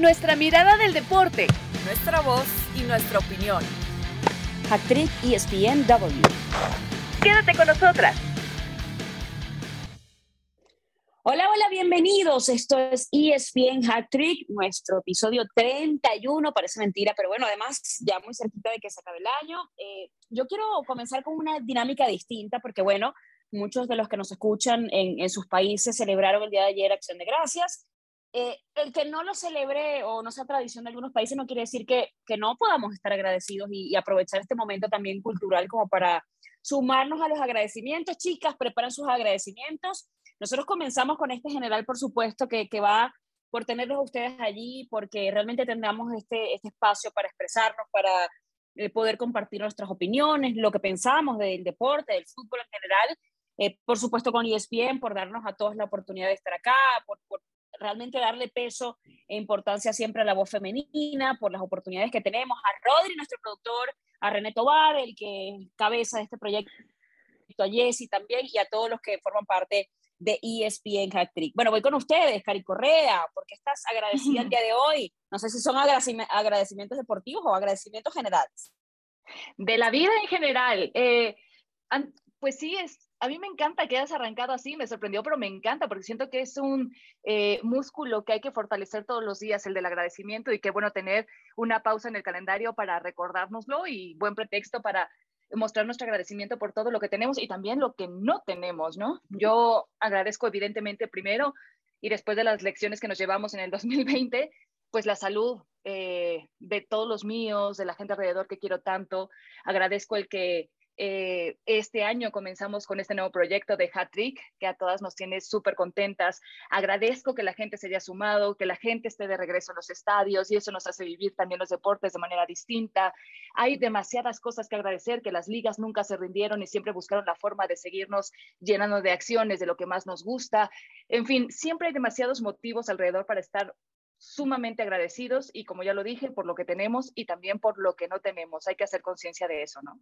Nuestra mirada del deporte, nuestra voz y nuestra opinión. Actriz ESPNW. Quédate con nosotras. Hola, hola, bienvenidos. Esto es ESPN Hat Trick, nuestro episodio 31. Parece mentira, pero bueno, además ya muy cerquita de que se acabe el año. Eh, yo quiero comenzar con una dinámica distinta porque, bueno, muchos de los que nos escuchan en, en sus países celebraron el día de ayer Acción de Gracias. Eh, el que no lo celebre o no sea tradición de algunos países no quiere decir que, que no podamos estar agradecidos y, y, aprovechar este momento también cultural como para sumarnos a los agradecimientos. Chicas, preparan sus agradecimientos. Nosotros comenzamos con este general, por supuesto, que, que va por tenerlos a ustedes allí, porque realmente tengamos este, este espacio para expresarnos, para eh, poder compartir nuestras opiniones, lo que pensamos del deporte, del fútbol en general. Eh, por supuesto con ESPN, por darnos a todos la oportunidad de estar acá, por, por realmente darle peso e importancia siempre a la voz femenina, por las oportunidades que tenemos, a Rodri, nuestro productor, a René Tobar, el que cabeza de este proyecto, a Jessy también, y a todos los que forman parte de ESPN Hat Trick. Bueno, voy con ustedes, Cari Correa, porque estás agradecida el día de hoy. No sé si son agradecimientos deportivos o agradecimientos generales. De la vida en general. Eh, pues sí, es, a mí me encanta que hayas arrancado así, me sorprendió, pero me encanta porque siento que es un eh, músculo que hay que fortalecer todos los días, el del agradecimiento y qué bueno tener una pausa en el calendario para recordárnoslo y buen pretexto para mostrar nuestro agradecimiento por todo lo que tenemos y también lo que no tenemos, ¿no? Yo agradezco evidentemente primero y después de las lecciones que nos llevamos en el 2020, pues la salud eh, de todos los míos, de la gente alrededor que quiero tanto. Agradezco el que eh, este año comenzamos con este nuevo proyecto de Hat Trick, que a todas nos tiene súper contentas. Agradezco que la gente se haya sumado, que la gente esté de regreso en los estadios y eso nos hace vivir también los deportes de manera distinta. Hay demasiadas cosas que agradecer, que las ligas nunca se rindieron y siempre buscaron la forma de seguirnos llenando de acciones, de lo que más nos gusta. En fin, siempre hay demasiados motivos alrededor para estar sumamente agradecidos y como ya lo dije, por lo que tenemos y también por lo que no tenemos. Hay que hacer conciencia de eso, ¿no?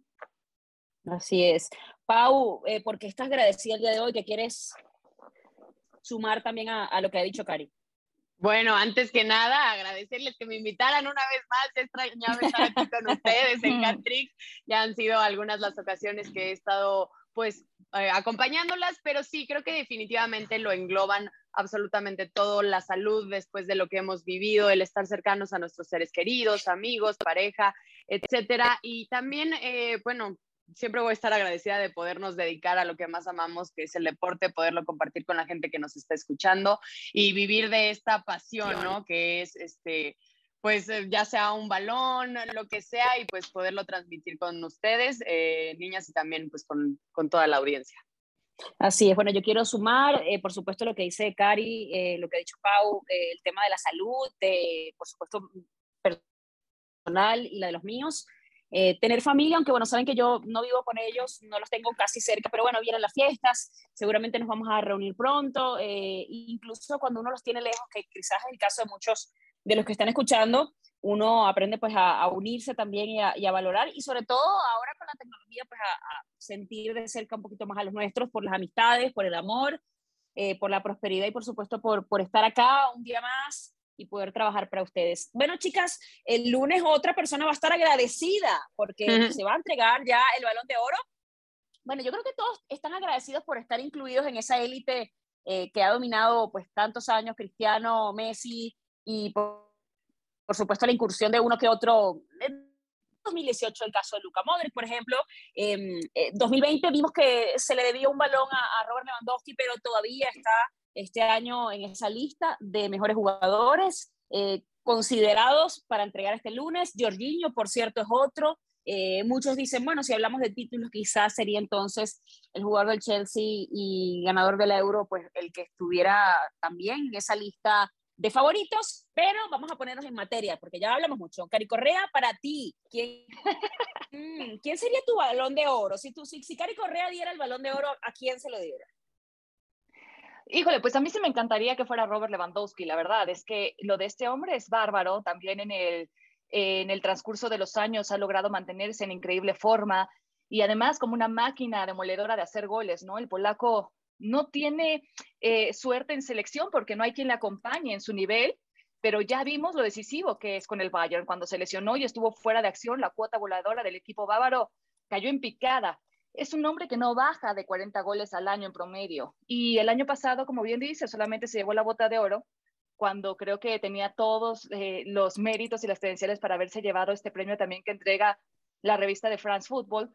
Así es. Pau, eh, ¿por qué estás agradecida el día de hoy? ¿Qué quieres sumar también a, a, lo que ha dicho Cari? Bueno, antes que nada, agradecerles que me invitaran una vez más. Extrañaba estar aquí con ustedes en Catrix. Ya han sido algunas las ocasiones que he estado pues eh, acompañándolas, pero sí, creo que definitivamente lo engloban absolutamente todo, la salud después de lo que hemos vivido, el estar cercanos a nuestros seres queridos, amigos, pareja, etcétera. Y también, eh, bueno, siempre voy a estar agradecida de podernos dedicar a lo que más amamos, que es el deporte, poderlo compartir con la gente que nos está escuchando y vivir de esta pasión, ¿no? Que es este pues eh, ya sea un balón, lo que sea, y pues poderlo transmitir con ustedes, eh, niñas, y también pues con, con, toda la audiencia. Así es, bueno, yo quiero sumar, eh, por supuesto, lo que dice Cari, eh, lo que ha dicho Pau, eh, el tema de la salud, de, por supuesto, personal y la de los míos, eh, tener familia, aunque bueno, saben que yo no vivo con ellos, no los tengo casi cerca, pero bueno, vienen las fiestas, seguramente nos vamos a reunir pronto, eh, incluso cuando uno los tiene lejos, que quizás es el caso de muchos de los que están escuchando, uno aprende pues a, a unirse también y a, y a, valorar y sobre todo ahora con la tecnología pues a, a, sentir de cerca un poquito más a los nuestros por las amistades, por el amor, eh, por la prosperidad y por supuesto por, por estar acá un día más y poder trabajar para ustedes. Bueno, chicas, el lunes otra persona va a estar agradecida porque uh -huh. se va a entregar ya el balón de oro. Bueno, yo creo que todos están agradecidos por estar incluidos en esa élite eh, que ha dominado pues tantos años, Cristiano, Messi y por, por, supuesto la incursión de uno que otro. En 2018 el caso de Luca Modric, por ejemplo. En eh, 2020 vimos que se le debía un balón a, a Robert Lewandowski, pero todavía está este año en esa lista de mejores jugadores eh, considerados para entregar este lunes. Jorginho, por cierto, es otro. Eh, muchos dicen, bueno, si hablamos de títulos, quizás sería entonces el jugador del Chelsea y ganador del Euro, pues el que estuviera también en esa lista de favoritos, pero vamos a ponernos en materia, porque ya hablamos mucho. Cari Correa, para ti, ¿quién, mm, ¿quién sería tu balón de oro? Si, tú, si, si Cari Correa diera el balón de oro, ¿a quién se lo diera? Híjole, pues a mí sí me encantaría que fuera Robert Lewandowski, la verdad, es que lo de este hombre es bárbaro, también en el, en el transcurso de los años ha logrado mantenerse en increíble forma y además como una máquina demoledora de hacer goles, ¿no? El polaco no tiene eh, suerte en selección porque no hay quien le acompañe en su nivel, pero ya vimos lo decisivo que es con el Bayern. Cuando se lesionó y estuvo fuera de acción, la cuota voladora del equipo bávaro cayó en picada. Es un hombre que no baja de 40 goles al año en promedio. Y el año pasado, como bien dice, solamente se llevó la bota de oro cuando creo que tenía todos eh, los méritos y las credenciales para haberse llevado este premio también que entrega la revista de France Football.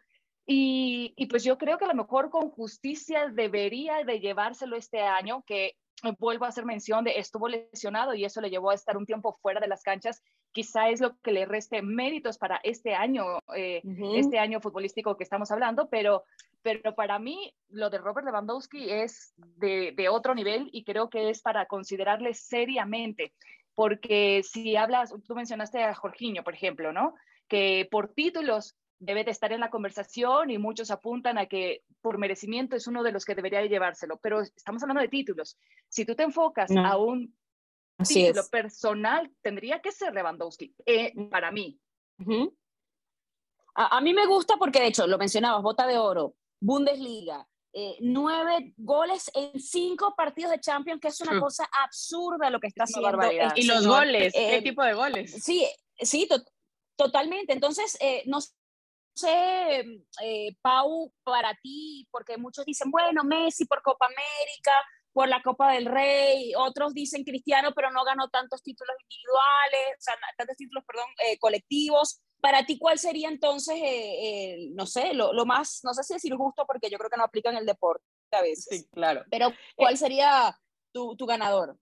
Y, y, pues yo creo que a lo mejor con justicia debería de llevárselo este año, que vuelvo a hacer mención de estuvo lesionado y eso le llevó a estar un tiempo fuera de las canchas. Quizá es lo que le reste méritos para este año, eh, este año futbolístico que estamos hablando, pero, pero para mí lo de Robert Lewandowski es de, de otro nivel y creo que es para considerarle seriamente, porque si hablas, tú mencionaste a Jorginho, por ejemplo, ¿no? Que por títulos debe de estar en la conversación y muchos apuntan a que por merecimiento es uno de los que debería llevárselo, pero estamos hablando de títulos. Si tú te enfocas a un título personal, tendría que ser Lewandowski, eh, para mí. a, mí me gusta porque, de hecho, lo mencionabas, bota de oro, Bundesliga, eh, nueve goles en cinco partidos de Champions, que es una cosa absurda lo que está haciendo. Este y los goles, ¿qué eh, tipo de goles? Sí, sí, totalmente. Entonces, no sé, eh, Pau, para ti, porque muchos dicen, bueno, Messi por Copa América, por la Copa del Rey, otros dicen Cristiano, pero no ganó tantos títulos individuales, o sea, tantos títulos, perdón, eh, colectivos. Para ti, ¿cuál sería entonces, eh, no sé, lo, lo, más, no sé si decir justo, porque yo creo que no aplica en el deporte a veces. Sí, claro. Pero, ¿cuál sería tu, tu ganador?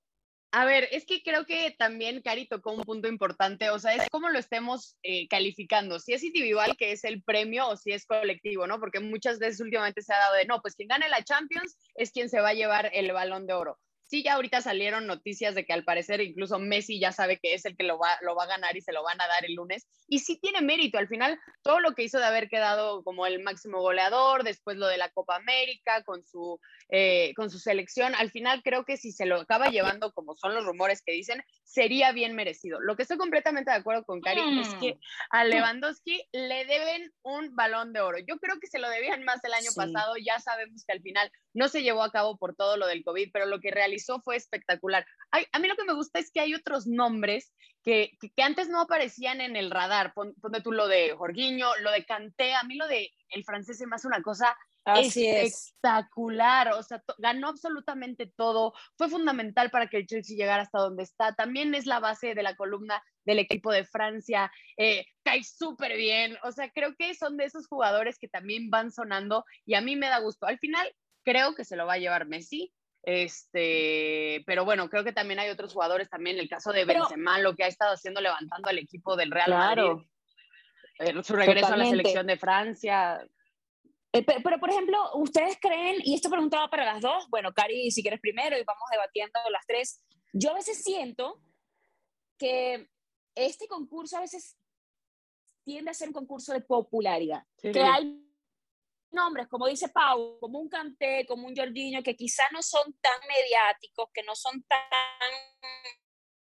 A ver, es que creo que también Cari tocó un punto importante, o sea, es cómo lo estemos eh, calificando, si es individual, que es el premio, o si es colectivo, ¿no? Porque muchas veces últimamente se ha dado de, no, pues quien gane la Champions es quien se va a llevar el balón de oro sí ya ahorita salieron noticias de que al parecer incluso Messi ya sabe que es el que lo va, lo va a ganar y se lo van a dar el lunes. Y sí tiene mérito. Al final, todo lo que hizo de haber quedado como el máximo goleador, después lo de la Copa América con su, eh, con su selección, al final creo que si se lo acaba llevando, como son los rumores que dicen, sería bien merecido. Lo que estoy completamente de acuerdo con Cari es que mm. a Lewandowski le deben un balón de oro. Yo creo que se lo debían más el año pasado. Ya sabemos que al final no se llevó a cabo por todo lo del COVID, pero lo que realizó fue espectacular. a mí lo que me gusta es que hay otros nombres que, que, antes no aparecían en el radar. Ponte tú lo de Jorginho, lo de Canté, a mí lo de el francés se me hace una cosa espectacular, o sea, ganó absolutamente todo, fue fundamental para que el Chelsea llegara hasta donde está, también es la base de la columna del equipo de Francia, eh, cae súper bien, o sea, creo que son de esos jugadores que también van sonando y a mí me da gusto. Al final, creo que se lo va a llevar Messi. Este, pero bueno, creo que también hay otros jugadores también, el caso de Benzema, lo que ha estado haciendo levantando al equipo del Real Madrid. Eh, su regreso a la selección de Francia. Eh, pero, por ejemplo, ¿ustedes creen, y esto preguntaba para las dos, bueno, Cari, si quieres primero y vamos debatiendo las tres, yo a veces siento que este concurso a veces tiende a ser un concurso de popularidad, que hay nombres, como dice Pau, como un Canté, como un Jorginho, que quizás no son tan mediáticos, que no son tan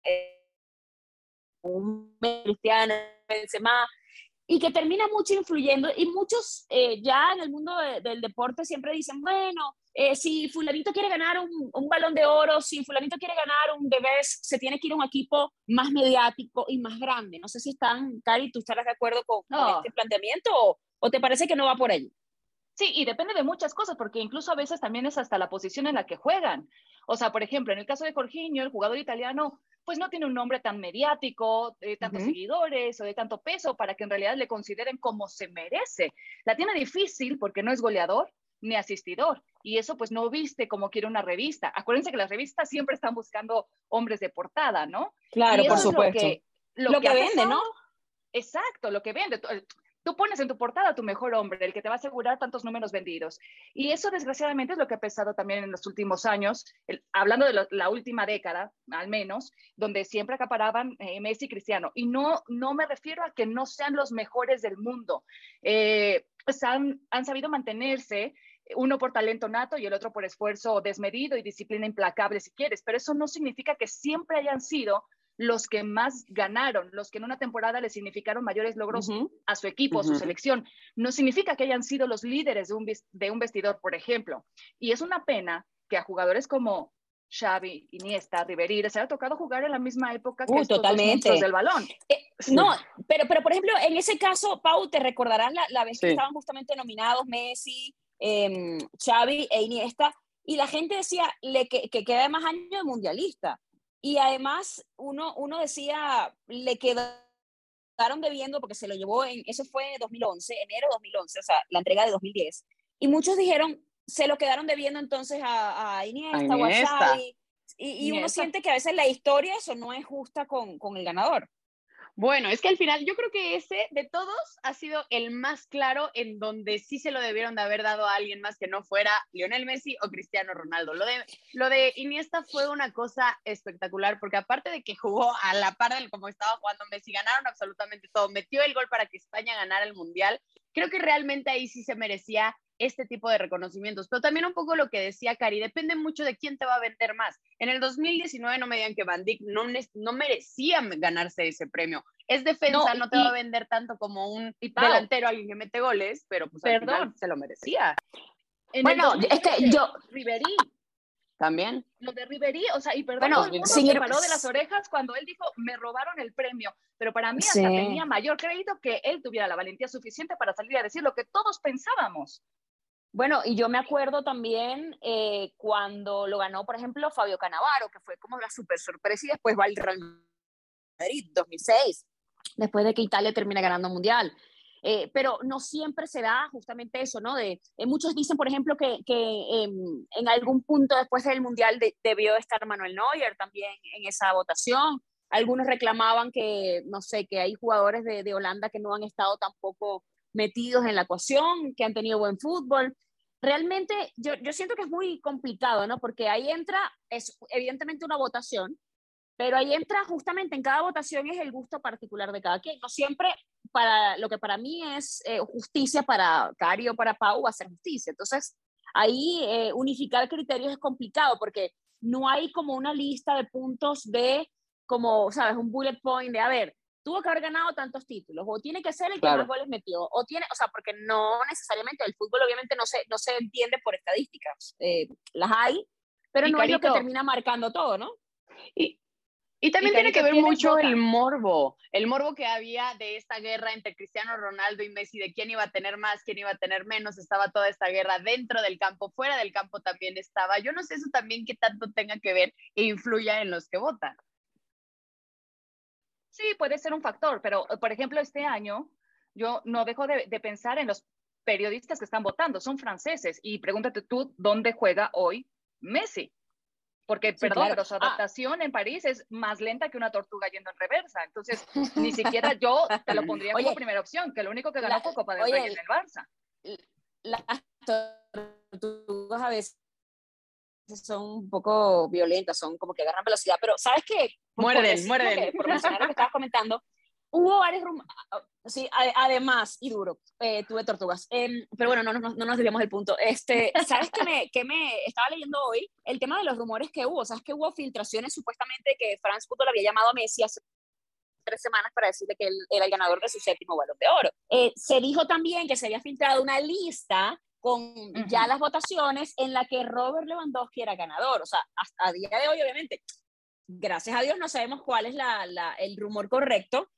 eh, un Cristiano, Benzema, y que termina mucho influyendo, y muchos eh, ya en el mundo del deporte siempre dicen, bueno, eh, si fulanito quiere ganar un, un, balón de oro, si fulanito quiere ganar un Debes, se tiene que ir a un equipo más mediático y más grande. No sé si están, Cari, tú estarás de acuerdo con, este planteamiento o, o, te parece que no va por ahí. Sí, y depende de muchas cosas, porque incluso a veces también es hasta la posición en la que juegan. O sea, por ejemplo, en el caso de Jorginho, el jugador italiano, pues no tiene un nombre tan mediático, de tantos seguidores o de tanto peso para que en realidad le consideren como se merece. La tiene difícil porque no es goleador ni asistidor. Y eso pues no viste como quiere una revista. Acuérdense que las revistas siempre están buscando hombres de portada, ¿no? Claro, por supuesto. lo que, vende, ¿no? Exacto, lo que vende tú pones en tu portada tu mejor hombre, el que te va a asegurar tantos números vendidos. Y eso desgraciadamente es lo que ha pesado también en los últimos años, hablando de la última década, al menos, donde siempre acaparaban eh, Messi y Cristiano. Y no, no me refiero a que no sean los mejores del mundo. Eh, pues han, han sabido mantenerse uno por talento nato y el otro por esfuerzo desmedido y disciplina implacable, si quieres, pero eso no significa que siempre hayan sido los que más ganaron, los que en una temporada le significaron mayores logros a su equipo, a su selección. No significa que hayan sido los líderes de un, de un vestidor, por ejemplo. Y es una pena que a jugadores como Xavi, Iniesta, Ribery, les ha tocado jugar en la misma época que Uh, estos totalmente. del balón. Eh, No, pero, pero por ejemplo, en ese caso, Pau, te recordarás la, la vez que estaban justamente nominados Messi, em, Xavi e Iniesta, y la gente decía le, que, que queda más años de mundialista. Y además, uno, uno decía, le quedaron debiendo porque se lo llevó en, eso fue 2011, enero de 2011, o sea, la entrega de 2010. Y muchos dijeron, se lo quedaron debiendo entonces a, a Iniesta, a Iniesta. Y, y uno siente que a veces la historia eso no es justa con, con el ganador. Bueno, es que al final yo creo que ese de todos ha sido el más claro en donde sí se lo debieron de haber dado a alguien más que no fuera Lionel Messi o Cristiano Ronaldo. Lo de, lo de Iniesta fue una cosa espectacular porque aparte de que jugó a la par del como estaba jugando Messi, ganaron absolutamente todo, metió el gol para que España ganara el Mundial. Creo que realmente ahí sí se merecía este tipo de reconocimientos, pero también un poco lo que decía Cari, depende mucho de quién te va a vender más. En el 2019 no me digan que Van Dijk no, no merecía ganarse ese premio. Es defensa, No, no, te va a vender tanto como un y delantero, alguien que mete goles, pero pues al final se lo merecía En Bueno, es que 2020, yo, Ribery, también. lo de Ribery, o sea, y perdón, Bueno, todo el mundo se paró de las orejas cuando él dijo, me robaron el premio, pero para mí hasta Sí. tenía mayor crédito que él tuviera la valentía suficiente para salir a decir lo que todos pensábamos. Bueno, y yo me acuerdo también eh, cuando lo ganó, por ejemplo, Fabio Canavaro, que fue como la super sorpresa, y después va al Real Madrid, 2006, después de que Italia termina ganando Mundial. Eh, pero no siempre se da justamente eso, ¿no? De, eh, muchos dicen, por ejemplo, que, que em, en algún punto después del Mundial de- debió estar Manuel Neuer también en esa votación. Algunos reclamaban que, no sé, que hay jugadores de, de Holanda que no han estado tampoco metidos en la ecuación, que han tenido buen fútbol. Realmente yo, yo siento que es muy complicado, ¿no? Porque ahí entra, es evidentemente una votación, pero ahí entra justamente en cada votación es el gusto particular de cada quien. No siempre para lo que para mí es eh, justicia para Cari o para Pau va a ser justicia. Entonces, ahí eh, unificar criterios es complicado porque no hay como una lista de puntos de, como, ¿sabes? Un bullet point de, a ver, tuvo que haber ganado tantos títulos, o tiene que ser el que Claro. más goles metió, o tiene, o sea, porque no necesariamente el fútbol obviamente no se, no se entiende por estadísticas, eh, las hay, pero Y no es lo que Carito. termina marcando todo, ¿no? Y, y también Y tiene que ver ¿quiénes mucho el morbo, el morbo que había de esta guerra entre Cristiano Ronaldo y Messi, de quién iba a tener más, quién iba a tener menos, estaba toda esta guerra dentro del campo, fuera del campo también estaba. Yo no sé eso también qué tanto tenga que ver e influya en los que votan. Sí, puede ser un factor, pero eh, por ejemplo, este año yo no dejo de, de pensar en los periodistas que están votando, son franceses, y pregúntate tú dónde juega hoy Messi. Porque, perdón, claro. pero su Ah. adaptación en París es más lenta que una tortuga yendo en reversa. Entonces, ni siquiera yo te lo pondría como primera opción, que lo único que ganó la- fue Copa del oye, Rey en el Barça. las tortugas a veces son un poco violentas, son como que agarran velocidad, pero ¿sabes qué? Muerden, muerden. por mencionar lo que estabas comentando, hubo varios rum- sí, a- además, y duro, eh, tuve tortugas, Em, pero bueno, no, no, no nos desviamos del punto. Este, ¿Sabes qué me, qué me estaba leyendo hoy? El tema de los rumores que hubo, ¿sabes que hubo filtraciones supuestamente que France Football había llamado a Messi hace tres semanas para decirle que él era el ganador de su séptimo balón de oro. Eh, se dijo también que se había filtrado una lista con ya Ujú. las votaciones en la que Robert Lewandowski era ganador. O sea, hasta a día de hoy, obviamente, gracias a Dios no sabemos cuál es la, la- el rumor correcto,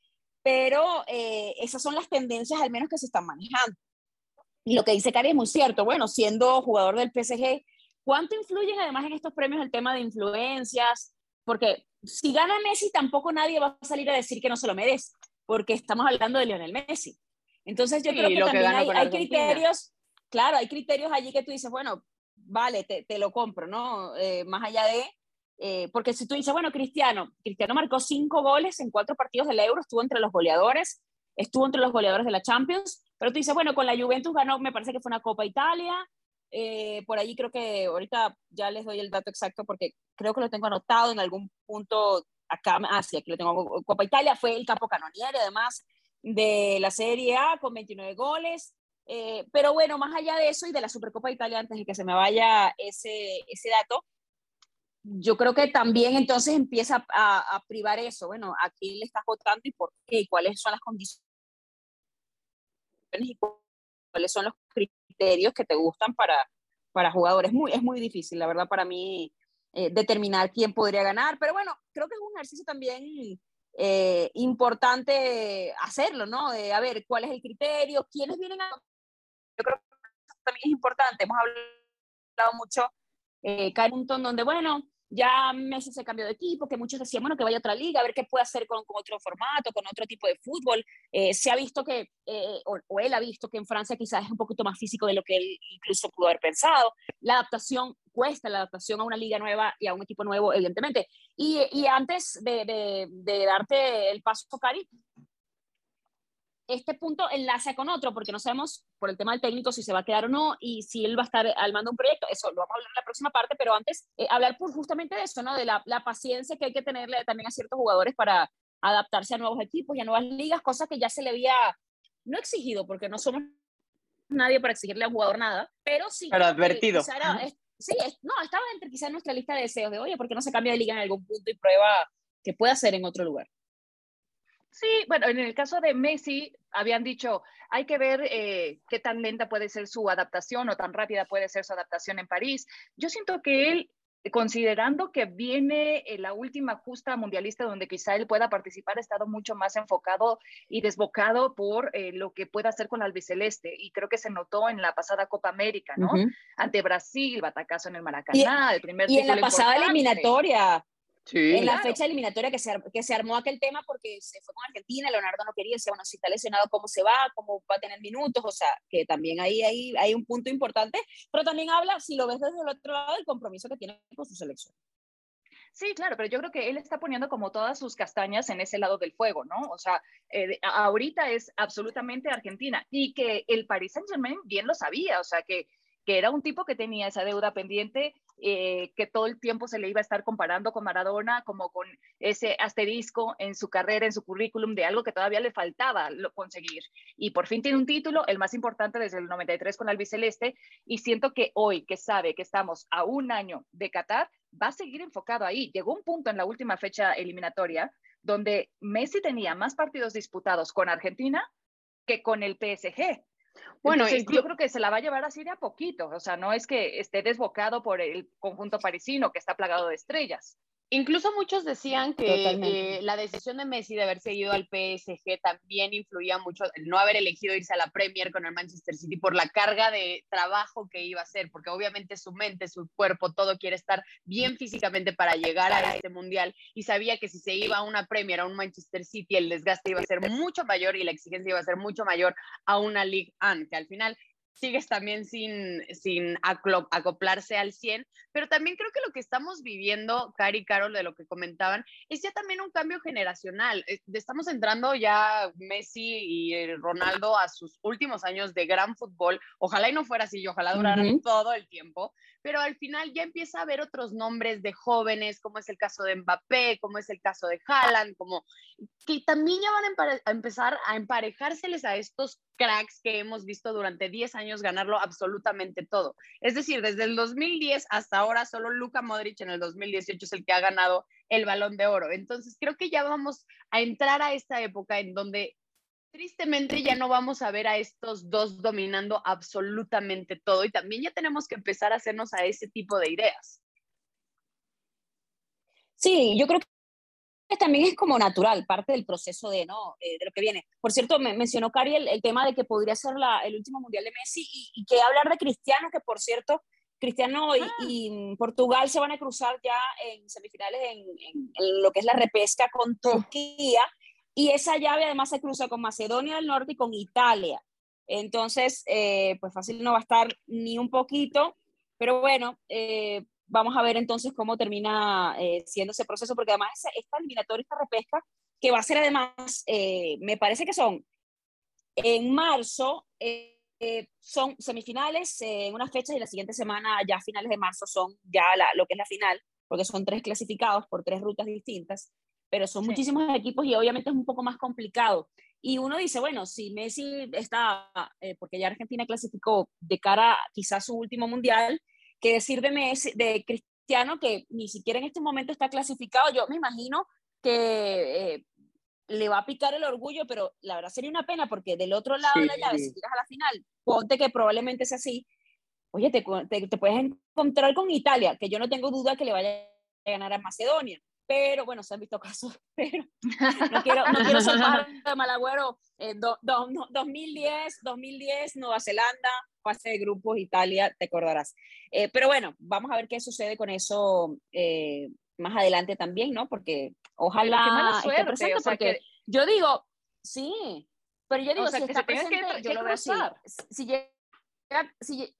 pero eh, esas son las tendencias al menos que se están manejando. Y lo que dice Cari es muy cierto. Bueno, siendo jugador del PSG, ¿cuánto influyen además en estos premios el tema de influencias? Porque si gana Messi, tampoco nadie va a salir a decir que no se lo merece, porque estamos hablando de Lionel Messi. Entonces yo Sí, creo que que también ganó hay, hay criterios, claro, hay criterios allí que tú dices, bueno, vale, te, te lo compro, ¿no? Eh, más allá de, eh, porque si tú dices, bueno, Cristiano, Cristiano marcó cinco goles en cuatro partidos del Euro, estuvo entre los goleadores, estuvo entre los goleadores de la Champions, pero tú dices, bueno, con la Juventus ganó, me parece que fue una Copa Italia, eh, por allí creo que ahorita ya les doy el dato exacto porque creo que lo tengo anotado en algún punto acá, ah, sí, aquí lo tengo, Copa Italia, fue el capo canoniere además de la Serie A con 29 goles, eh, pero bueno, más allá de eso y de la Supercopa de Italia, antes de que se me vaya ese, ese dato, yo creo que también entonces empieza a, a privar eso, bueno, a quién le estás votando y por qué, y cuáles son las condiciones y cuáles son los criterios que te gustan para, para jugadores. Muy, es muy difícil, la verdad, para mí eh, determinar quién podría ganar. Pero bueno, creo que es un ejercicio también eh, importante hacerlo, ¿no? De a ver cuál es el criterio, quiénes vienen a... Yo creo que también es importante. Hemos hablado mucho, eh, Carrington, donde, bueno, ya Messi se cambió de equipo, que muchos decían, bueno, que vaya a otra liga, a ver qué puede hacer con, otro formato, con otro tipo de fútbol. Eh, se ha visto que, eh, o, él ha visto que en Francia quizás es un poquito más físico de lo que él incluso pudo haber pensado. La adaptación cuesta, la adaptación a una liga nueva y a un equipo nuevo, evidentemente. Y, y antes de, de, de, darte el paso, Cari, este punto enlace con otro, porque no sabemos por el tema del técnico si se va a quedar o no y si él va a estar al mando de un proyecto. Eso lo vamos a hablar en la próxima parte, pero antes eh, hablar por justamente de eso, ¿no? De la, la, paciencia que hay que tenerle también a ciertos jugadores para adaptarse a nuevos equipos y a nuevas ligas, cosa que ya se le había no exigido, porque no somos nadie para exigirle a un jugador nada, pero sí. Pero advertido. sí, no, estaba entre quizás nuestra lista de deseos de, oye, ¿por qué no se cambia de liga en algún punto y prueba que puede hacer en otro lugar? Sí, bueno, en el caso de Messi, habían dicho, hay que ver eh, qué tan lenta puede ser su adaptación o tan rápida puede ser su adaptación en París. Yo siento que él, considerando que viene la última justa mundialista donde quizá él pueda participar, ha estado mucho más enfocado y desbocado por eh, lo que pueda hacer con la albiceleste. Y creo que se notó en la pasada Copa América, ¿no? Ante Brasil, batacazo en el Maracaná, el primer Y en la pasada eliminatoria en la fecha eliminatoria que se, que se armó aquel tema porque se fue con Argentina, Leonardo no quería, decía, bueno, si está lesionado, ¿cómo se va? ¿Cómo va a tener minutos? O sea, que también ahí, ahí hay un punto importante, pero también habla, si lo ves desde el otro lado, del compromiso que tiene con su selección. Sí, claro, pero yo creo que él está poniendo como todas sus castañas en ese lado del fuego, ¿no? O sea, eh, ahorita es absolutamente Argentina y que el Paris Saint Germain bien lo sabía, o sea, que que era un tipo que tenía esa deuda pendiente, eh, que todo el tiempo se le iba a estar comparando con Maradona, como con ese asterisco en su carrera, en su currículum, de algo que todavía le faltaba conseguir. Y por fin tiene un título, el más importante desde el 93 con albiceleste, y siento que hoy, que sabe que estamos a un año de Qatar, va a seguir enfocado ahí. Llegó un punto en la última fecha eliminatoria donde Messi tenía más partidos disputados con Argentina que con el PSG. Bueno, yo creo que se la va a llevar así de a poquito, o sea, no es que esté desbocado por el conjunto parisino que está plagado de estrellas. Incluso muchos decían que eh, la decisión de Messi de haber seguido al PSG también influía mucho el no haber elegido irse a la Premier con el Manchester City por la carga de trabajo que iba a hacer, porque obviamente su mente, su cuerpo, todo quiere estar bien físicamente para llegar a este mundial y sabía que si se iba a una Premier, a un Manchester City, el desgaste iba a ser mucho mayor y la exigencia iba a ser mucho mayor a una League One, que al final sigues también sin, sin acoplarse al 100, pero también creo que lo que estamos viviendo, Cari y Carol, de lo que comentaban, es ya también un cambio generacional. Eh, estamos entrando ya Messi y eh, Ronaldo a sus últimos años de gran fútbol. Ojalá y no fuera así, ojalá duraran todo el tiempo, pero al final ya empieza a haber otros nombres de jóvenes, como es el caso de Mbappé, como es el caso de Haaland, como que también ya van a, empezar a emparejárseles a estos cracks que hemos visto durante 10 años ganarlo absolutamente todo. Es decir, desde el 2010 hasta ahora, solo Luka Modric en el 2018 es el que ha ganado el balón de oro. Entonces, creo que ya vamos a entrar a esta época en donde tristemente ya no vamos a ver a estos dos dominando absolutamente todo y también ya tenemos que empezar a hacernos a ese tipo de ideas. Sí, yo creo que también es como natural, parte del proceso de, ¿no? Eh, de lo que viene. Por cierto, me mencionó Cari el, tema de que podría ser la, el último mundial de Messi y, que hablar de Cristiano, que por cierto, Cristiano y, ah. Portugal se van a cruzar ya en semifinales en, en, lo que es la repesca con Turquía. Y esa llave además se cruza con Macedonia del Norte y con Italia. Entonces, eh, pues fácil no va a estar ni un poquito, pero bueno, eh, vamos a ver entonces cómo termina eh, siendo ese proceso, porque además esta eliminatoria, esta repesca, que va a ser además, me parece que son en marzo, son semifinales en unas fechas y la siguiente semana, ya finales de marzo, son ya lo que es la final, porque son tres clasificados por tres rutas distintas pero son muchísimos equipos y obviamente es un poco más complicado. Y uno dice, bueno, si Messi está, eh, porque ya Argentina clasificó de cara quizás su último mundial, ¿qué decir de Messi, de Cristiano que ni siquiera en este momento está clasificado? Yo me imagino que eh, le va a picar el orgullo, pero la verdad sería una pena porque del otro lado de la llave, si llegas a la final, ponte que probablemente sea así, oye, te, te, puedes encontrar con Italia, que yo no tengo duda que le vaya a ganar a Macedonia, pero bueno, se han visto casos, pero no quiero, no quiero ser de malagüero. Eh, 2010, 2010, Nueva Zelanda, fase de grupos, Italia, te acordarás. Eh, pero bueno, vamos a ver qué sucede con eso eh, más adelante también, ¿no? Porque ojalá esté presente, porque yo digo, sí, pero yo digo, si está presente, yo lo veo así. Si llega, si,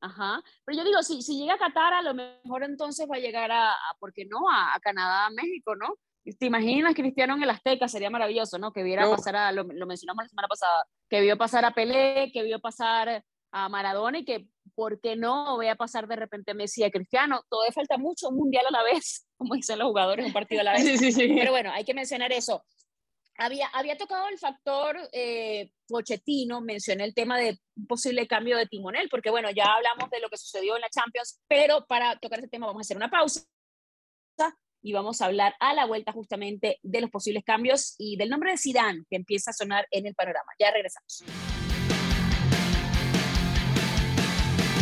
Ajá. Pero yo digo, si, si llega a Qatar, a lo mejor entonces va a llegar a, a ¿por qué no? A, Canadá, a México, ¿no? ¿Te imaginas Cristiano en el Azteca? Sería maravilloso, ¿no? Que viera pasar a, lo, lo, mencionamos la semana pasada, que vio pasar a Pelé, que vio pasar a Maradona y que, ¿por qué no vea pasar de repente a Messi y a Cristiano? Todavía falta mucho, un mundial a la vez, como dicen los jugadores, un partido a la vez. Sí, sí, sí. Pero bueno, hay que mencionar eso había, había tocado el factor eh, Pochettino, mencioné el tema de un posible cambio de timonel, porque bueno, ya hablamos de lo que sucedió en la Champions, pero para tocar ese tema vamos a hacer una pausa y vamos a hablar a la vuelta justamente de los posibles cambios y del nombre de Zidane que empieza a sonar en el panorama. Ya regresamos.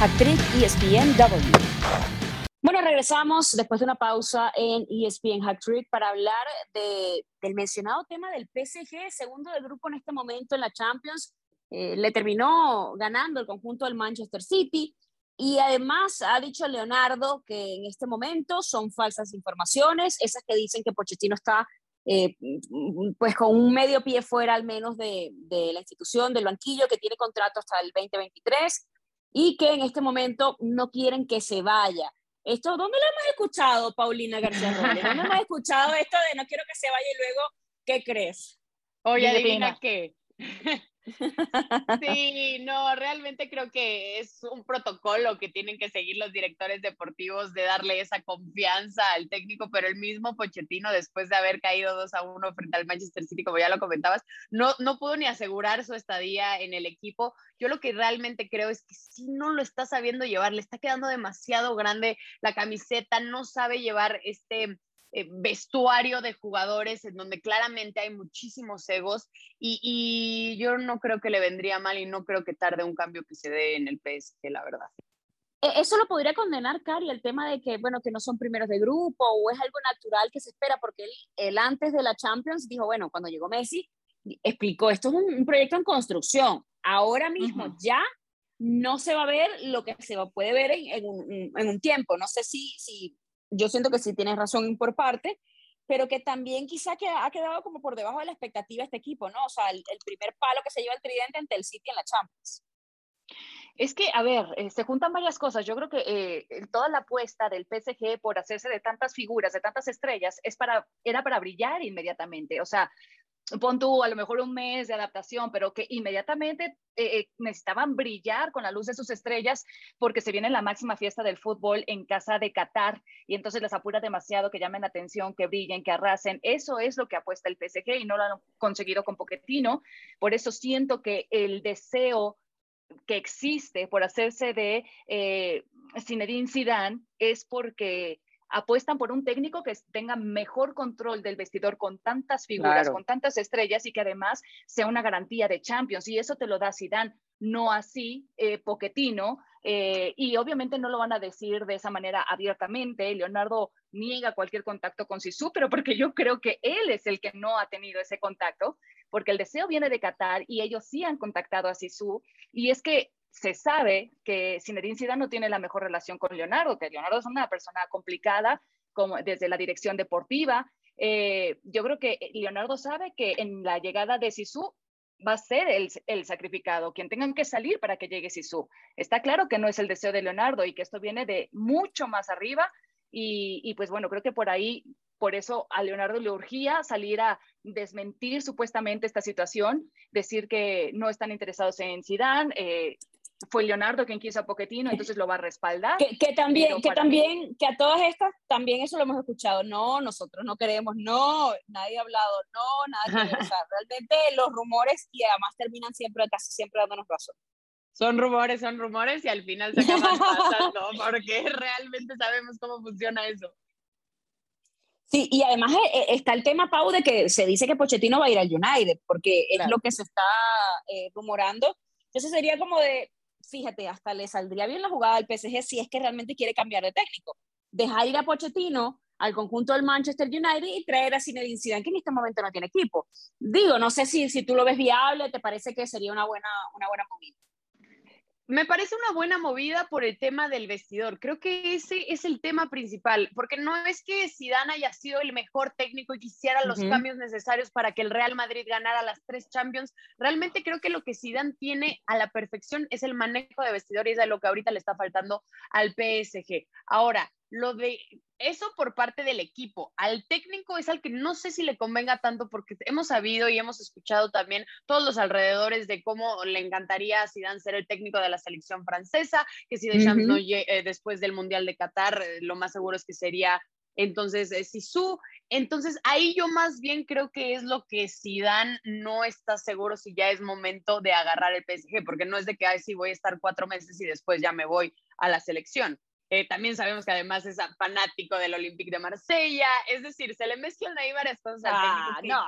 Actriz ESPN bueno, regresamos después de una pausa en ESPN Hack Trick para hablar de, del mencionado tema del PSG, segundo del grupo en este momento en la Champions. Eh, le terminó ganando el conjunto del Manchester City y además ha dicho Leonardo que en este momento son falsas informaciones, esas que dicen que Pochettino está eh, pues con un medio pie fuera al menos de, de la institución, del banquillo, que tiene contrato hasta el 2023 y que en este momento no quieren que se vaya. Esto, ¿dónde lo hemos escuchado, Paulina García Robles? ¿Dónde hemos escuchado esto de no quiero que se vaya y luego, ¿qué crees? Oye, adivina qué. Sí, no, realmente creo que es un protocolo que tienen que seguir los directores deportivos de darle esa confianza al técnico, pero el mismo Pochettino, después de haber caído 2 a 1 frente al Manchester City, como ya lo comentabas, no, no pudo ni asegurar su estadía en el equipo. Yo lo que realmente creo es que si no lo está sabiendo llevar, le está quedando demasiado grande la camiseta, no sabe llevar este eh, vestuario de jugadores en donde claramente hay muchísimos egos y, yo no creo que le vendría mal y no creo que tarde un cambio que se dé en el PSG, la verdad. E, eso lo podría condenar, Cari, el tema de que, bueno, que no son primeros de grupo o es algo natural que se espera, porque él, antes de la Champions dijo, bueno, cuando llegó Messi, explicó, esto es un, proyecto en construcción. Ahora mismo ya no se va a ver lo que se puede ver en, un, en un, tiempo. No sé si, si yo siento que sí tienes razón por parte, pero que también quizá que ha quedado como por debajo de la expectativa este equipo, ¿no? O sea, el, primer palo que se lleva el tridente ante el City en la Champions. Es que, a ver, eh, se juntan varias cosas. Yo creo que eh, toda la apuesta del PSG por hacerse de tantas figuras, de tantas estrellas, es para, era para brillar inmediatamente. O sea, pon tú a lo mejor un mes de adaptación, pero que inmediatamente eh, eh, necesitaban brillar con la luz de sus estrellas porque se viene la máxima fiesta del fútbol en casa de Qatar y entonces les apura demasiado que llamen la atención, que brillen, que arrasen. Eso es lo que apuesta el PSG y no lo han conseguido con Poquetino. Por eso siento que el deseo que existe por hacerse de eh, Zinedine Zidane es porque apuestan por un técnico que tenga mejor control del vestidor con tantas figuras, con tantas estrellas y que además sea una garantía de Champions. Y eso te lo da Zidane, no así eh, Poquetino. Eh, y obviamente no lo van a decir de esa manera abiertamente. Leonardo niega cualquier contacto con Sisu, pero porque yo creo que él es el que no ha tenido ese contacto, porque el deseo viene de Qatar y ellos sí han contactado a Sisu. Y es que se sabe que Zinedine Zidane no tiene la mejor relación con Leonardo, que Leonardo es una persona complicada como desde la dirección deportiva. Eh, yo creo que Leonardo sabe que en la llegada de Sisu va a ser el, el, sacrificado, quien tengan que salir para que llegue Sisu. Está claro que no es el deseo de Leonardo y que esto viene de mucho más arriba y, y pues bueno, creo que por ahí por eso a Leonardo le urgía salir a desmentir supuestamente esta situación, decir que no están interesados en Zidane, eh, fue Leonardo quien quiso a Poquetino, entonces lo va a respaldar. Que, también, que también, que a todas estas, también eso lo hemos escuchado, no, nosotros no queremos, no, nadie ha hablado, no, nada que o sea, realmente los rumores y además terminan siempre, casi siempre dándonos razón. Son rumores, son rumores y al final se acaban pasando, porque realmente sabemos cómo funciona eso. Sí, y además eh, eh, está el tema, Pau, de que se dice que Pochettino va a ir al United, porque es lo que se está eh, rumorando. Entonces sería como de, fíjate, hasta le saldría bien la jugada al PSG si es que realmente quiere cambiar de técnico. Dejar ir a Pochettino al conjunto del Manchester United y traer a Zinedine Zidane, que en este momento no tiene equipo. Digo, no sé si, si tú lo ves viable, ¿te parece que sería una buena, una buena movida? Me parece una buena movida por el tema del vestidor. Creo que ese es el tema principal, porque no es que Zidane haya sido el mejor técnico y quisiera los cambios necesarios para que el Real Madrid ganara las tres Champions. Realmente creo que lo que Zidane tiene a la perfección es el manejo de vestidor y es de lo que ahorita le está faltando al PSG. Ahora, lo de eso por parte del equipo. Al técnico es al que no sé si le convenga tanto porque hemos sabido y hemos escuchado también todos los alrededores de cómo le encantaría a Zidane ser el técnico de la selección francesa, que si Deschamps no eh, después del Mundial de Qatar, eh, lo más seguro es que sería entonces eh, Sisu. Entonces ahí yo más bien creo que es lo que Zidane no está seguro si ya es momento de agarrar el PSG, porque no es de que, ay, sí, voy a estar cuatro meses y después ya me voy a la selección eh, también sabemos que además es fanático del Olympique de Marsella. Es decir, se le mezclan ahí varias cosas al ah, no.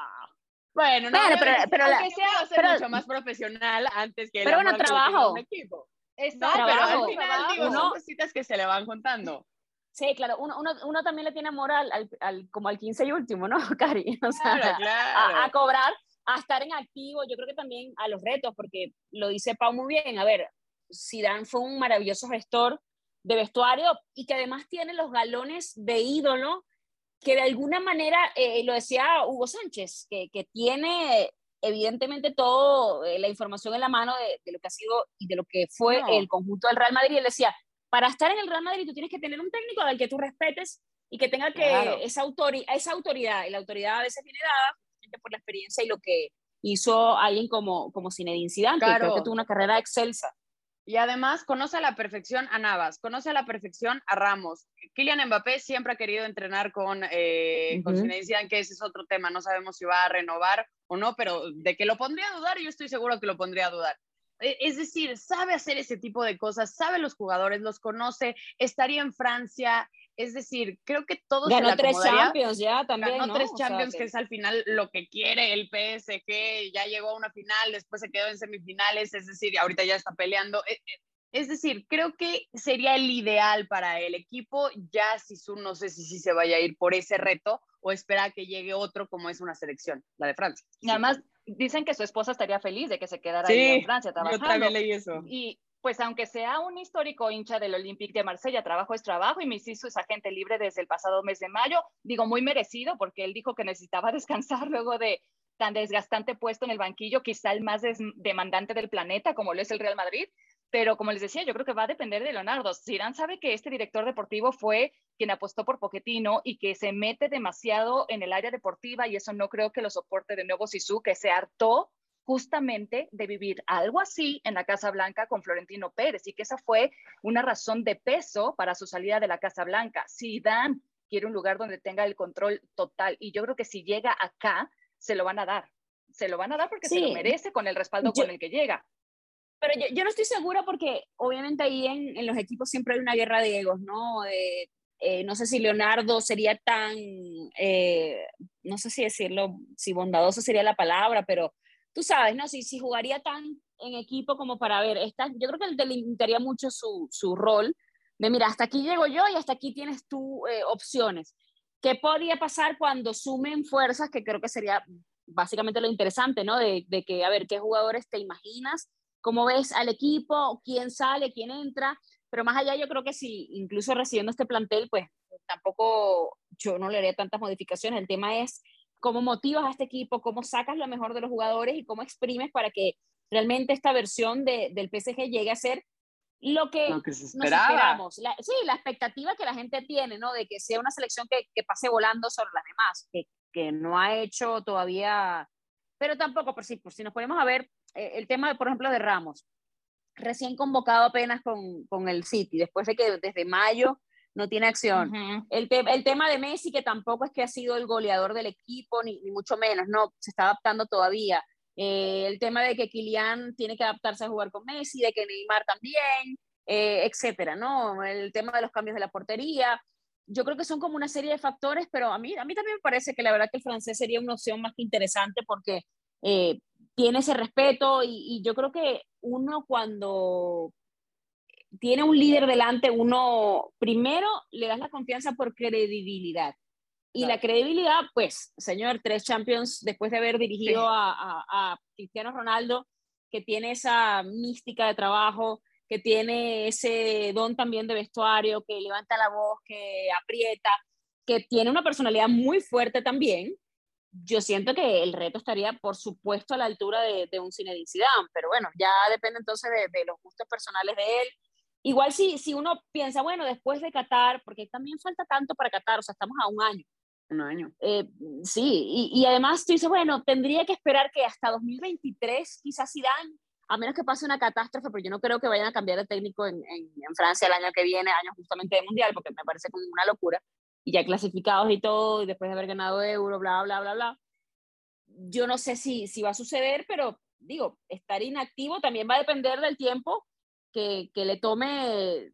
Bueno, no, pero, pero, pero, la, sea, ser mucho más profesional antes que Pero bueno, trabajo. Un equipo. no, pero al final digo, son cositas que se le van contando. Sí, claro, uno, uno, uno, también le tiene amor al, al, como al 15 y último, ¿no, Cari? O sea, claro, claro. A, a, cobrar, a estar en activo, yo creo que también a los retos, porque lo dice Pau muy bien, a ver, Zidane fue un maravilloso gestor, de vestuario y que además tiene los galones de ídolo que de alguna manera, eh, lo decía Hugo Sánchez, que, que tiene evidentemente toda eh, la información en la mano de, lo que ha sido y de lo que fue el conjunto del Real Madrid. Y él decía, para estar en el Real Madrid tú tienes que tener un técnico al que tú respetes y que tenga que esa, autoridad, esa autoridad, y la autoridad a veces viene dada por la experiencia y lo que hizo alguien como, como Zinedine Zidane, que creo que tuvo una carrera excelsa. Y además conoce a la perfección a Navas, conoce a la perfección a Ramos. Kylian Mbappé siempre ha querido entrenar con, eh, con Zinedine que ese es otro tema. No sabemos si va a renovar o no, pero de que lo pondría a dudar, yo estoy seguro que lo pondría a dudar. E, es decir, sabe hacer ese tipo de cosas, sabe los jugadores, los conoce, estaría en Francia, es decir, creo que todos Ganó se tres Champions ya también. Ganó tres Champions, que... es al final lo que quiere el PSG. Ya llegó a una final, después se quedó en semifinales, es decir, ahorita ya está peleando. E, e, es decir, creo que sería el ideal para el equipo. Ya si su no sé si, si se vaya a ir por ese reto o espera que llegue otro como es una selección, la de Francia. Y además dicen que su esposa estaría feliz de que se quedara ahí en Francia trabajando. Yo también leí eso. Y pues aunque sea un histórico hincha del Olympique de Marsella, trabajo es trabajo y Misisu es agente libre desde el pasado mes de mayo, digo muy merecido porque él dijo que necesitaba descansar luego de tan desgastante puesto en el banquillo, quizá el más demandante del planeta como lo es el Real Madrid, pero como les decía, yo creo que va a depender de Leonardo. Zidane sabe que este director deportivo fue quien apostó por Pochettino y que se mete demasiado en el área deportiva y eso no creo que lo soporte de nuevo Sisu, que se hartó justamente de vivir algo así en la Casa Blanca con Florentino Pérez y que esa fue una razón de peso para su salida de la Casa Blanca. Si Dan quiere un lugar donde tenga el control total y yo creo que si llega acá, se lo van a dar. Se lo van a dar porque se lo merece con el respaldo con el que llega. Pero yo, yo, no estoy segura porque obviamente ahí en, en, los equipos siempre hay una guerra de egos, ¿no? De, eh, no sé si Leonardo sería tan, eh, no sé si decirlo, si bondadoso sería la palabra, pero tú sabes, ¿no? Si, si jugaría tan en equipo como para ver, esta, yo creo que delimitaría mucho su, su rol de, mira, hasta aquí llego yo y hasta aquí tienes tú eh, opciones. ¿Qué podría pasar cuando sumen fuerzas? Que creo que sería básicamente lo interesante, ¿no? De, de que, a ver, ¿qué jugadores te imaginas? ¿Cómo ves al equipo? ¿Quién sale? ¿Quién entra? Pero más allá, yo creo que si incluso recibiendo este plantel, pues tampoco yo no le haría tantas modificaciones. El tema es cómo motivas a este equipo, cómo sacas lo mejor de los jugadores y cómo exprimes para que realmente esta versión de, del PSG llegue a ser lo que, lo que se esperamos. La, sí, la expectativa que la gente tiene, ¿no? De que sea una selección que, que pase volando sobre las demás, que, que, no ha hecho todavía, pero tampoco, por si, por si nos ponemos a ver eh, el tema, de, por ejemplo, de Ramos, recién convocado apenas con, con el City, después de que desde mayo no tiene acción. el, el, tema de Messi, que tampoco es que ha sido el goleador del equipo, ni, ni mucho menos, no, se está adaptando todavía. Eh, el tema de que Kylian tiene que adaptarse a jugar con Messi, de que Neymar también, eh, etcétera, ¿no? El tema de los cambios de la portería. Yo creo que son como una serie de factores, pero a mí, a mí también me parece que la verdad que el francés sería una opción más que interesante porque eh, tiene ese respeto y, y, yo creo que uno cuando tiene un líder delante, uno primero le das la confianza por credibilidad. Y la credibilidad, pues, señor, tres Champions después de haber dirigido a, a, Cristiano Ronaldo, que tiene esa mística de trabajo, que tiene ese don también de vestuario, que levanta la voz, que aprieta, que tiene una personalidad muy fuerte también. Yo siento que el reto estaría, por supuesto, a la altura de, de un Zinedine Zidane, pero bueno, ya depende entonces de, de los gustos personales de él Igual si, si uno piensa, bueno, después de Qatar, porque también falta tanto para Qatar, o sea, estamos a un año. Un año. Eh, sí, y, y, además tú dices, bueno, tendría que esperar que hasta 2023 quizás irán, a menos que pase una catástrofe, pero yo no creo que vayan a cambiar de técnico en, en, en Francia el año que viene, año justamente de Mundial, porque me parece como una locura, y ya clasificados y todo, y después de haber ganado euro, bla, bla, bla, bla. Yo no sé si, si va a suceder, pero digo, estar inactivo también va a depender del tiempo que, que le tome,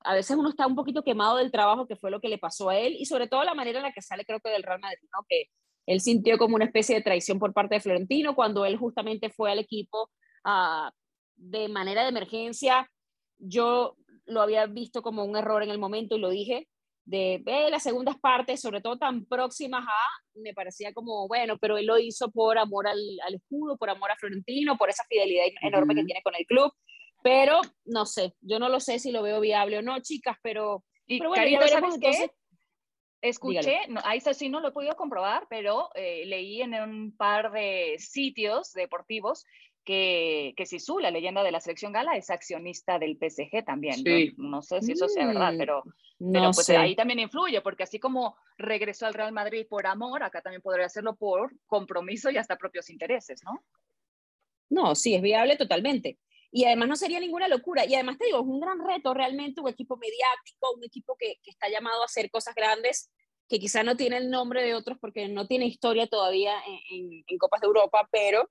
a veces uno está un poquito quemado del trabajo que fue lo que le pasó a él y sobre todo la manera en la que sale creo que del Real Madrid, ¿no? que él sintió como una especie de traición por parte de Florentino cuando él justamente fue al equipo uh, de manera de emergencia. Yo lo había visto como un error en el momento y lo dije, de eh, las segundas partes, sobre todo tan próximas a, me parecía como, bueno, pero él lo hizo por amor al, al escudo, por amor a Florentino, por esa fidelidad enorme uh -huh. que tiene con el club. Pero no sé, yo no lo sé si lo veo viable o no, chicas, pero, y, pero bueno, Carita, ya veremos ¿sabes entonces. Escuché, no, ahí sí no lo he podido comprobar, pero eh, leí en un par de sitios deportivos que, que Sisu, la leyenda de la selección gala, es accionista del PSG también. Sí. No sé si eso sea verdad, pero, no pero pues sé. ahí también influye, porque así como regresó al Real Madrid por amor, acá también podría hacerlo por compromiso y hasta propios intereses, ¿no? No, sí, es viable totalmente. Y además no sería ninguna locura. Y además te digo, es un gran reto realmente, un equipo mediático, un equipo que, que está llamado a hacer cosas grandes, que quizá no tiene el nombre de otros porque no tiene historia todavía en, en, Copas de Europa, pero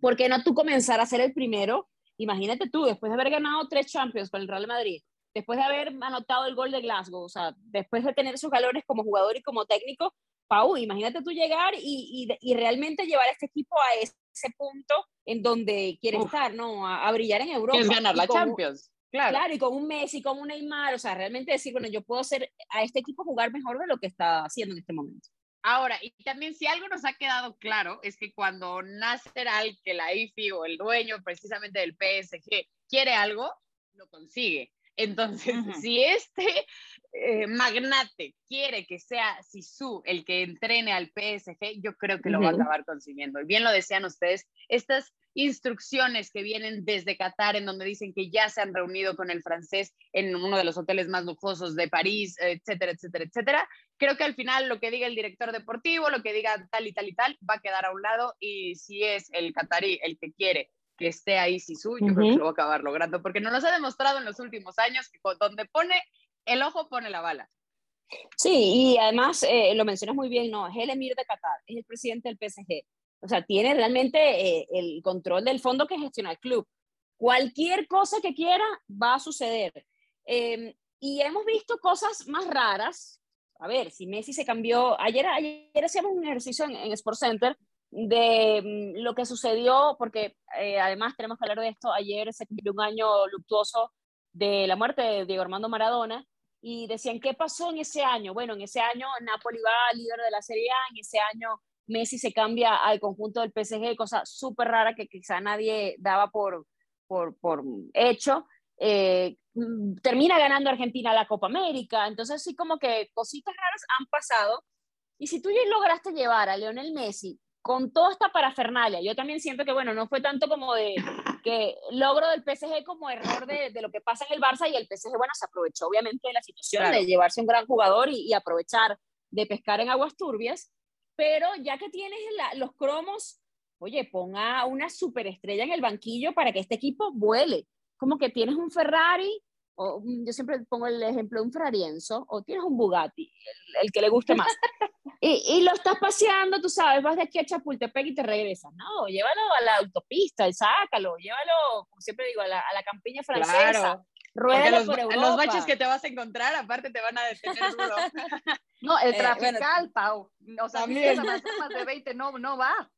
¿por qué no tú comenzar a ser el primero? Imagínate tú, después de haber ganado tres Champions con el Real Madrid, después de haber anotado el gol de Glasgow, o sea, después de tener sus galones como jugador y como técnico, Pau, imagínate tú llegar y, y, y realmente llevar a este equipo a ese punto en donde quiere Uf. estar, ¿no? A, a, brillar en Europa. Es ganar la con, Champions. Claro. claro, y con un Messi, con un Neymar, o sea, realmente decir, bueno, yo puedo hacer a este equipo jugar mejor de lo que está haciendo en este momento. Ahora, y también si algo nos ha quedado claro es que cuando Nasser Al Khelaifi o el dueño precisamente del PSG quiere algo, lo consigue. Entonces, uh -huh. si este eh, magnate quiere que sea Sisu el que entrene al PSG, yo creo que lo uh -huh. va a acabar consiguiendo. Y bien lo decían ustedes, estas instrucciones que vienen desde Qatar, en donde dicen que ya se han reunido con el francés en uno de los hoteles más lujosos de París, etcétera, etcétera, etcétera. Creo que al final lo que diga el director deportivo, lo que diga tal y tal y tal, va a quedar a un lado y si es el qatarí el que quiere que esté ahí Sisu, yo uh -huh. creo que lo va a acabar logrando, porque nos ha demostrado en los últimos años que donde pone el ojo, pone la bala. Sí, y además eh, lo mencionas muy bien, ¿no? Es el emir de Qatar, es el presidente del PSG. O sea, tiene realmente eh, el control del fondo que gestiona el club. Cualquier cosa que quiera va a suceder. Eh, y hemos visto cosas más raras. A ver, si Messi se cambió. Ayer, ayer hacíamos un ejercicio en, en Sports Center de um, lo que sucedió, porque eh, además tenemos que hablar de esto. Ayer se cumplió un año luctuoso de la muerte de Diego Armando Maradona y decían, ¿qué pasó en ese año? Bueno, en ese año Napoli va líder de la Serie A, en ese año Messi se cambia al conjunto del PSG, cosa súper rara que quizá nadie daba por, por, por hecho. Eh, termina ganando Argentina la Copa América, entonces sí como que cositas raras han pasado. Y si tú ya lograste llevar a Lionel Messi con toda esta parafernalia, yo también siento que, bueno, no fue tanto como de que logro del PSG como error de, de lo que pasa en el Barça y el PSG, bueno, se aprovechó obviamente de la situación claro. de llevarse un gran jugador y, y aprovechar de pescar en aguas turbias pero ya que tienes la, los cromos, oye, ponga una superestrella en el banquillo para que este equipo vuele. Como que tienes un Ferrari, o yo siempre pongo el ejemplo de un Ferrarienzo, o tienes un Bugatti, el, el que le guste más. y, y, lo estás paseando, tú sabes, vas de aquí a Chapultepec y te regresas. No, llévalo a la autopista, sácalo, llévalo, como siempre digo, a la, a la campiña francesa. Claro. Los, por Europa. los baches que te vas a encontrar, aparte te van a detener duro. no, el trafical, eh, bueno, Pau. O sea, también. más de 20 no, no va.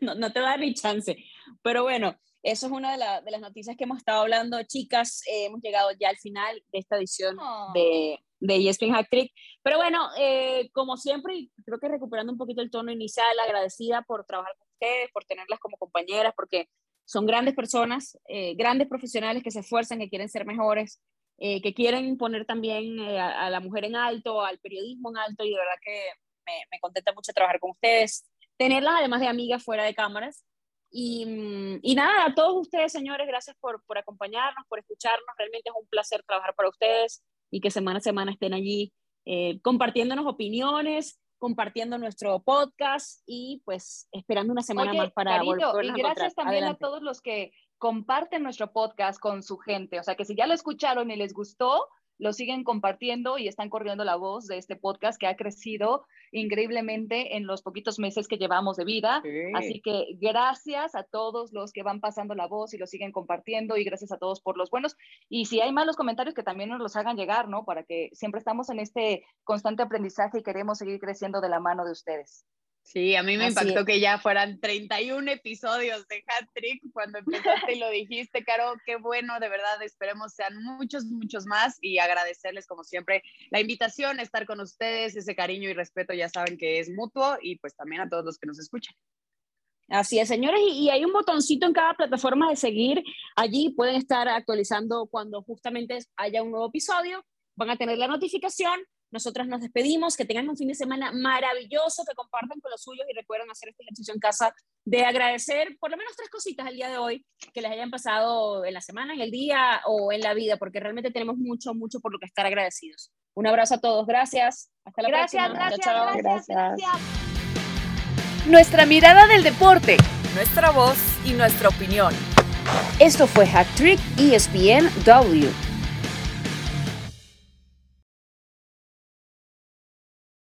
no, no te da ni chance. Pero bueno, eso es una de, las noticias que hemos estado hablando, chicas. Eh, hemos llegado ya al final de esta edición Oh. de, de ESPN Hack Trick. Pero bueno, eh, como siempre, y creo que recuperando un poquito el tono inicial, agradecida por trabajar con ustedes, por tenerlas como compañeras, porque son grandes personas, eh, grandes profesionales que se esfuerzan, que quieren ser mejores, eh, que quieren poner también a, a la mujer en alto, al periodismo en alto, y de verdad que me, me contenta mucho trabajar con ustedes, tenerlas además de amigas fuera de cámaras. Y, mm, y nada, a todos ustedes, señores, gracias por, por acompañarnos, por escucharnos. Realmente es un placer trabajar para ustedes y que semana a semana estén allí eh, compartiéndonos opiniones, compartiendo nuestro podcast y pues esperando una semana Oye, más para Carito, volvernos y gracias también Adelante. a todos los que comparten nuestro podcast con su gente. O sea, que si ya lo escucharon y les gustó, lo siguen compartiendo y están corriendo la voz de este podcast que ha crecido increíblemente en los poquitos meses que llevamos de vida. Así que gracias a todos los que van pasando la voz y lo siguen compartiendo y gracias a todos por los buenos. Y si hay malos comentarios, que también nos los hagan llegar, ¿no? Para que siempre estamos en este constante aprendizaje y queremos seguir creciendo de la mano de ustedes. Sí, a mí me Así impactó es. que ya fueran 31 episodios de Hat Trick cuando empezaste y lo dijiste, Caro, qué bueno, de verdad, esperemos sean muchos, muchos más y agradecerles como siempre la invitación a estar con ustedes, ese cariño y respeto ya saben que es mutuo y pues también a todos los que nos escuchan. Así es, señores, y, y hay un botoncito en cada plataforma de seguir. Allí pueden estar actualizando cuando justamente haya un nuevo episodio. Van a tener la notificación. Nosotras nos despedimos. Que tengan un fin de semana maravilloso, que compartan con los suyos y recuerden hacer este ejercicio en casa de agradecer por lo menos tres cositas el día de hoy que les hayan pasado en la semana, en el día o en la vida, porque realmente tenemos mucho, mucho por lo que estar agradecidos. Un abrazo a todos. Gracias. Hasta la Gracias, próxima. gracias, Chao, chao. gracias, Gracias. gracias. Nuestra mirada del deporte, nuestra voz y nuestra opinión. Esto fue Hack Trick ESPN W.